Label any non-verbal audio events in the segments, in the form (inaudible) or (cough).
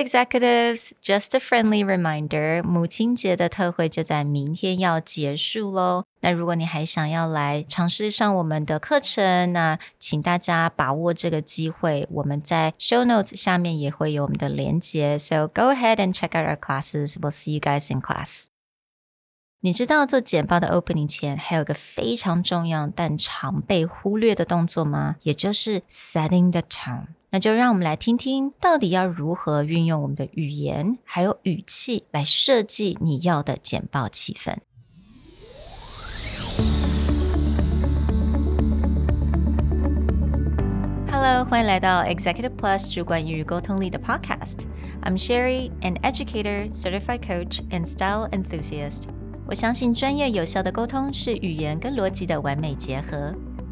executives, just a friendly reminder，母亲节的特惠就在明天要结束喽。那如果你还想要来尝试上我们的课程，那请大家把握这个机会。我们在 show notes 下面也会有我们的连接，so go ahead and check out our classes. We'll see you guys in class. 你知道做简报的 opening 前还有个非常重要但常被忽略的动作吗？也就是 setting the tone。 那就让我们来听听，到底要如何运用我们的语言还有语气来设计你要的简报气氛。Hello，欢迎来到 Executive Plus 主管与沟通力的 Podcast。I'm Sherry, an educator, certified coach, and style enthusiast. 我相信专业有效的沟通是语言跟逻辑的完美结合。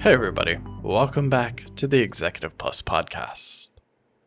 Hey, everybody, welcome back to the Executive Plus podcast.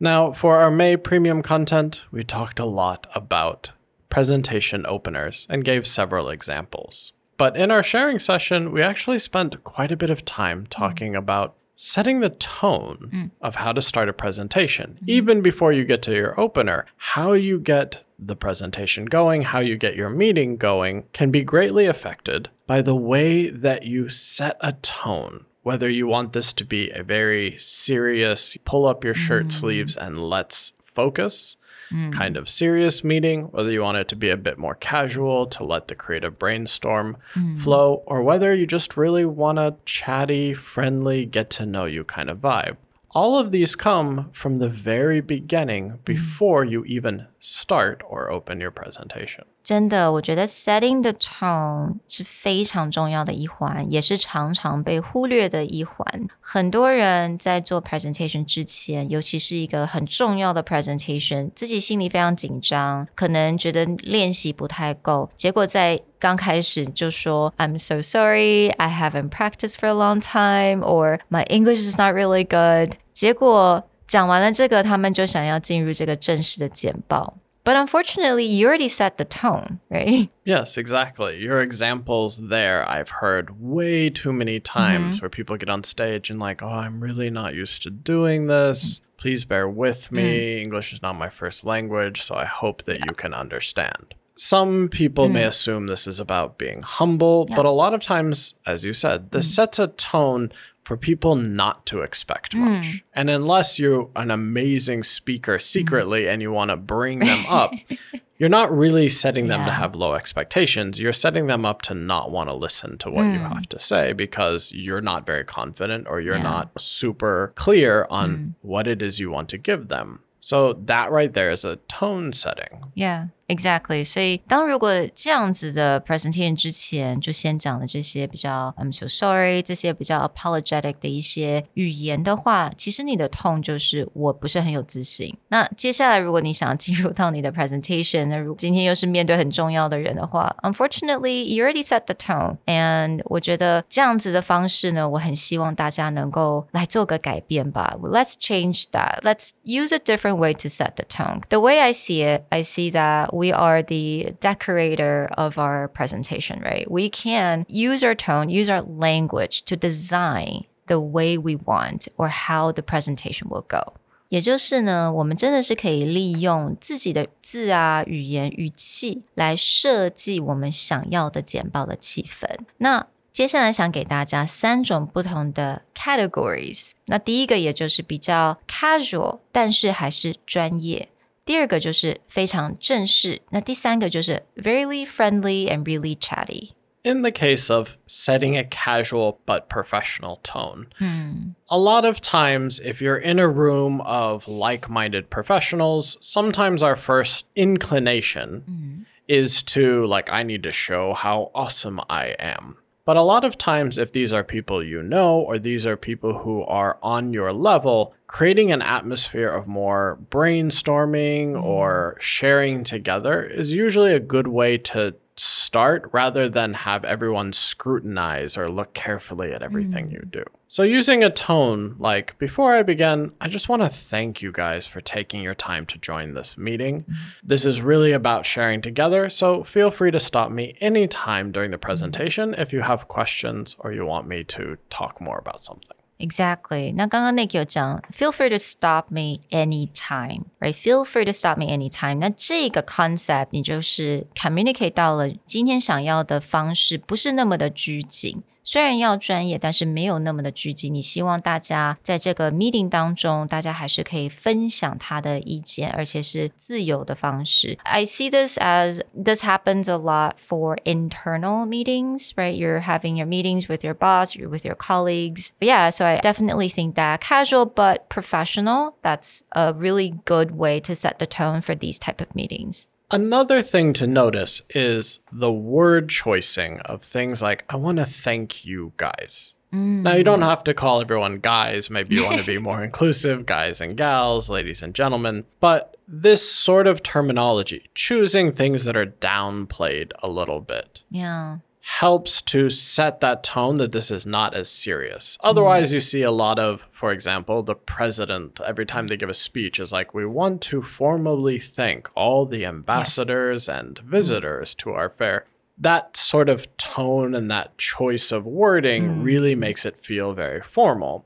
Now, for our May premium content, we talked a lot about presentation openers and gave several examples. But in our sharing session, we actually spent quite a bit of time talking about setting the tone mm. of how to start a presentation, mm-hmm. even before you get to your opener, how you get the presentation going, how you get your meeting going, can be greatly affected by the way that you set a tone. Whether you want this to be a very serious, pull up your shirt mm. sleeves and let's focus, mm. kind of serious meeting, whether you want it to be a bit more casual to let the creative brainstorm mm. flow, or whether you just really want a chatty, friendly, get to know you kind of vibe. All of these come from the very beginning mm. before you even start or open your presentation. 真的，我觉得 setting the tone 是非常重要的一环，也是常常被忽略的一环。很多人在做 presentation 之前，尤其是一个很重要的 presentation，自己心里非常紧张，可能觉得练习不太够，结果在刚开始就说 I'm so sorry, I haven't practiced for a long time, or my English is not really good。结果讲完了这个，他们就想要进入这个正式的简报。But unfortunately, you already set the tone, right? (laughs) Yes, exactly. Your examples there, I've heard way too many times mm-hmm. where people get on stage and, like, oh, I'm really not used to doing this. Please bear with me. Mm. English is not my first language, so I hope that yeah. you can understand. Some people mm. may assume this is about being humble, yeah. but a lot of times, as you said, this mm. sets a tone for people not to expect mm. much. And unless you're an amazing speaker secretly mm. and you want to bring (laughs) them up, you're not really setting them yeah. to have low expectations. You're setting them up to not want to listen to what mm. you have to say because you're not very confident or you're yeah. not super clear on mm. what it is you want to give them. So that right there is a tone setting. Yeah. Exactly，所以当如果这样子的 presentation 之前就先讲了这些比较 I'm so sorry 这些比较 apologetic 的一些语言的话，其实你的 tone 就是我不是很有自信。那接下来如果你想要进入到你的 presentation，那如果今天又是面对很重要的人的话，unfortunately you already set the tone。And 我觉得这样子的方式呢，我很希望大家能够来做个改变吧。Let's change that. Let's use a different way to set the tone. The way I see it, I see that we are the decorator of our presentation, right? We can use our tone, use our language to design the way we want or how the presentation will go. 也就是呢，我们真的是可以利用自己的字啊、语言、语气来设计我们想要的简报的气氛。那接下来想给大家三种不同的 categories。那第一个也就是比较 casual，但是还是专业。 第二个就是非常正式，那第三个就是 very friendly and really chatty. In the case of setting a casual but professional tone, hmm. a lot of times, if you're in a room of like minded professionals, sometimes our first inclination hmm. is to, like, I need to show how awesome I am. But a lot of times, if these are people you know, or these are people who are on your level, creating an atmosphere of more brainstorming mm-hmm. or sharing together is usually a good way to start rather than have everyone scrutinize or look carefully at everything you mm. do. So, using a tone like, before I begin, I just want to thank you guys for taking your time to join this meeting. Mm-hmm. This is really about sharing together, so feel free to stop me anytime during the presentation if you have questions or you want me to talk more about something. Exactly. 那刚刚 Nick 有讲，feel free to stop me anytime, right? Feel free to stop me anytime. 那这个 concept 你就是 communicate 到了今天想要的方式，不是那么的拘谨。 虽然要专业，但是没有那么的拘谨。你希望大家在这个 meeting 当中，大家还是可以分享他的意见，而且是自由的方式。I see this as this happens a lot for internal meetings, right? You're having your meetings with your boss, you're with your colleagues. But yeah, so I definitely think that casual but professional, that's a really good way to set the tone for these type of meetings. Another thing to notice is the word choicing of things like, I want to thank you guys. Now, you don't mm. have to call everyone guys. Maybe you want to be (laughs) more inclusive, guys and gals, ladies and gentlemen. But this sort of terminology, choosing things that are downplayed a little bit, Yeah. Helps to set that tone that this is not as serious. Otherwise, mm. you see a lot of, for example, the president, every time they give a speech, is like, we want to formally thank all the ambassadors and mm. visitors to our fair. That sort of tone and that choice of wording mm. really makes it feel very formal.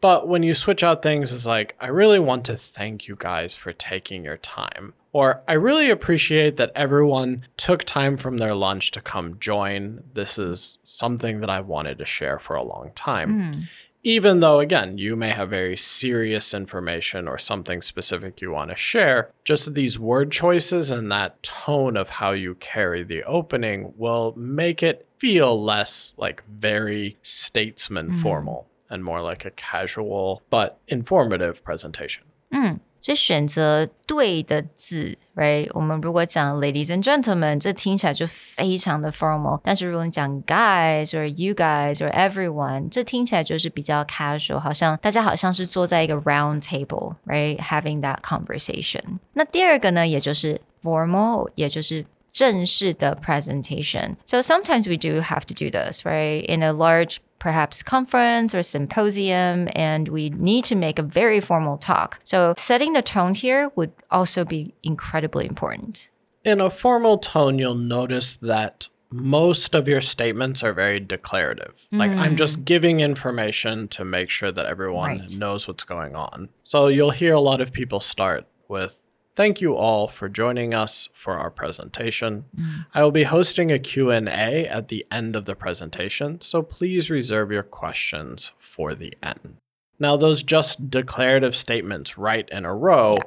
But when you switch out things, it's like, I really want to thank you guys for taking your time. Or I really appreciate that everyone took time from their lunch to come join. This is something that I wanted to share for a long time. Hmm. Even though, again, you may have very serious information or something specific you want to share, just these word choices and that tone of how you carry the opening will make it feel less like very statesman hmm. formal and more like a casual but informative presentation. Hmm. 所以选择对的字，right？我们如果讲 ladies and gentlemen，这听起来就非常的 formal。但是如果你讲 guys or you guys or everyone，这听起来就是比较 casual，好像大家好像是坐在一个 round table，right？Having that conversation。那第二个呢，也就是 formal，也就是正式的 presentation. So sometimes we do have to do this, right? In a large perhaps conference or symposium, and we need to make a very formal talk. So setting the tone here would also be incredibly important. In a formal tone, you'll notice that most of your statements are very declarative. Like, I'm mm. just giving information to make sure that everyone Right. knows what's going on. So you'll hear a lot of people start with, Thank you all for joining us for our presentation. I will be hosting a Q&A at the end of the presentation, so please reserve your questions for the end. Now, those just declarative statements right in a row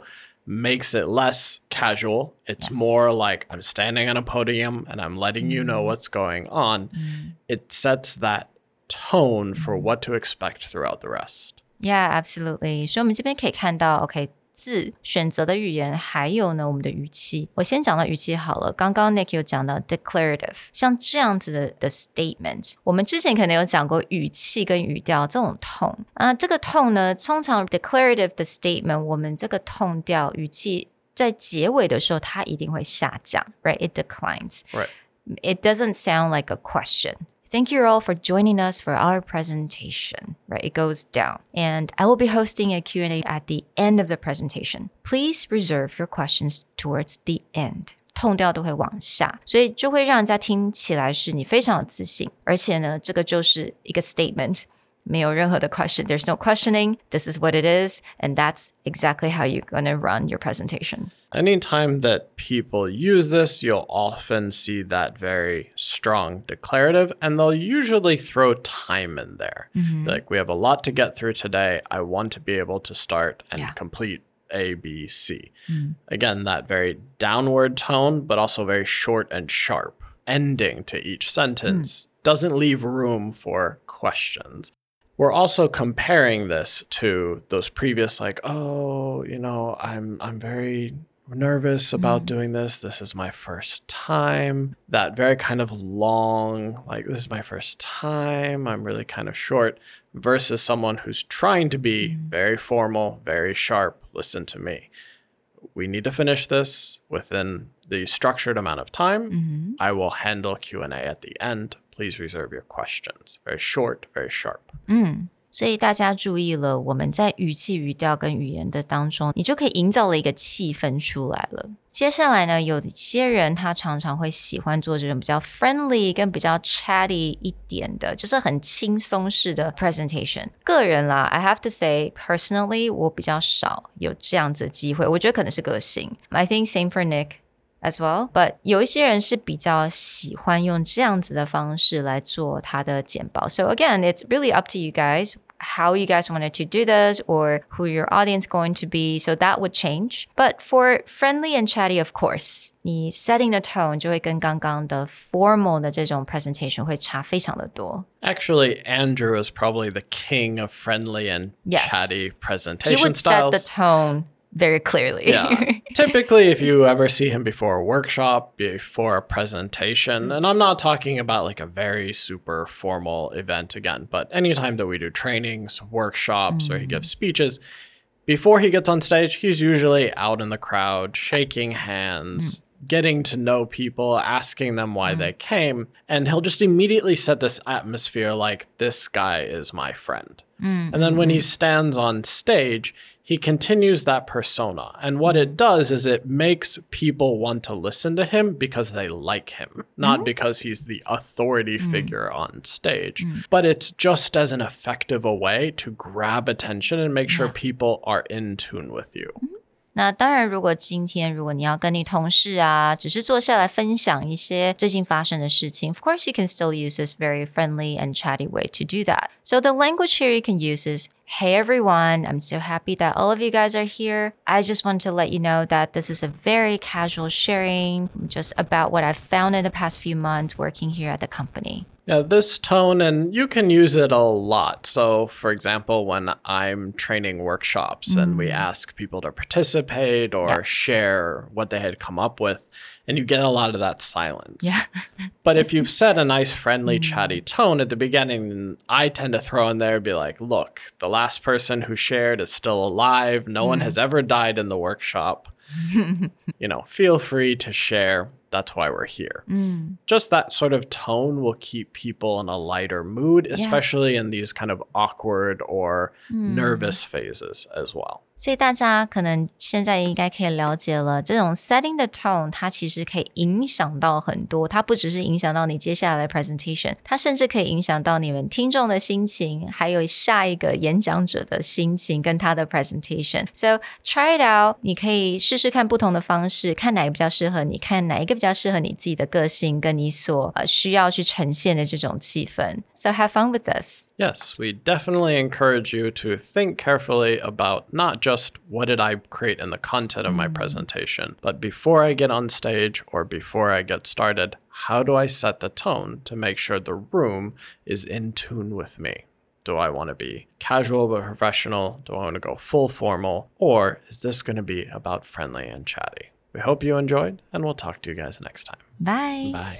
makes it less casual. It's Yes. more like I'm standing on a podium and I'm letting you know what's going on. It sets that tone for what to expect throughout the rest. Yeah, absolutely. 所以我们这边可以看到，OK， 字选择的语言，还有呢我们的语气。我先讲到语气好了。刚刚 Nick 有讲到 declarative，像这样子的的 statement，我们之前可能有讲过语气跟语调这种 tone 啊，这个 tone 呢，通常 declarative 的 statement，我们这个 tone 调语气在结尾的时候，它一定会下降，right？It declines。Right. it doesn't sound like a question. Thank you all for joining us for our presentation. Right, it goes down. And I will be hosting a Q&A at the end of the presentation. Please reserve your questions towards the end. 痛调都会往下，所以就会让人家听起来是你非常有自信，而且呢，这个就是一个 statement， 没有任何的 question. There's no questioning. This is what it is, and that's exactly how you're gonna run your presentation. Anytime that people use this, you'll often see that very strong declarative, and they'll usually throw time in there. Like, we have a lot to get through today. I want to be able to start and Yeah. complete A, B, C. Again, that very downward tone, but also very short and sharp ending to each sentence doesn't leave room for questions. We're also comparing this to those previous, like, oh, you know, I'm I'm very nervous about mm-hmm. doing this. This is my first time. That very kind of long, like, this is my first time. I'm really kind of short, versus someone who's trying to be mm-hmm. very formal, very sharp. Listen to me. We need to finish this within the structured amount of time. I will handle Q&A at the end. Please reserve your questions. Very short, very sharp. 所以大家注意了，我们在语气、语调跟语言的当中，你就可以营造了一个气氛出来了。接下来呢，有些人他常常会喜欢做这种比较 friendly 跟比较 chatty 一点的，就是很轻松式的 presentation。个人啦，I have to say personally，我比较少有这样子的机会，我觉得可能是个性。I think same for Nick。 as well. But 有一些人是比较喜欢用这样子的方式来做他的简报。So again, it's really up to you guys how you guys wanted to do this or who your audience going to be. So that would change. But for friendly and chatty, of course, 你 setting the tone 就会跟刚刚的 formal 的这种 presentation 会差非常的多。 Actually, Andrew is probably the king of friendly and Yes. chatty He presentation would set styles. the tone very clearly. yeah. (laughs) Typically, if you ever see him before a workshop, before a presentation, and I'm not talking about like a very super formal event again, but anytime that we do trainings, workshops, or he mm. gives speeches, before he gets on stage, he's usually out in the crowd, shaking hands. Mm. Getting to know people, asking them why mm. they came, and he'll just immediately set this atmosphere like this guy is my friend. And then when he stands on stage, he continues that persona. And what it does is it makes people want to listen to him because they like him, not mm-hmm. because he's the authority mm. figure on stage. Mm. But it's just as an effective a way to grab attention and make sure people are in tune with you. Mm-hmm. 那当然，如果今天如果你要跟你同事啊，只是坐下来分享一些最近发生的事情，of course you can still use this very friendly and chatty way to do that. So the language here you can use is Hey everyone, I'm so happy that all of you guys are here. I just want to let you know that this is a very casual sharing just about what I've found in the past few months working here at the company. Yeah, this tone, and you can use it a lot. So, for example, when I'm training workshops and we mm. ask people to participate or Yeah. share what they had come up with, and you get a lot of that silence. Yeah. (laughs) but if you've set a nice, friendly, chatty mm. tone at the beginning, I tend to throw in there, be like, look, the last person who shared is still alive. No one has mm. ever died in the workshop. (laughs) you know, feel free to share. That's why we're here. Mm. Just that sort of tone will keep people in a lighter mood, especially in these kind of awkward or mm. nervous phases as well. 所以大家可能现在应该可以了解了，这种 setting the tone，它其实可以影响到很多。它不只是影响到你接下来的 presentation，它甚至可以影响到你们听众的心情，还有下一个演讲者的心情跟他的 presentation。So try it out，你可以试试看不同的方式，看哪个比较适合你，看哪一个比较适合你自己的个性跟你所呃需要去呈现的这种气氛。So have fun with this. Yes, we definitely encourage you to think carefully about not just what did I create in the content of my mm. presentation, but before I get on stage or before I get started, how do I set the tone to make sure the room is in tune with me? Do I want to be casual but professional? Do I want to go full formal? Or is this going to be about friendly and chatty? We hope you enjoyed, and we'll talk to you guys next time. Bye. Bye.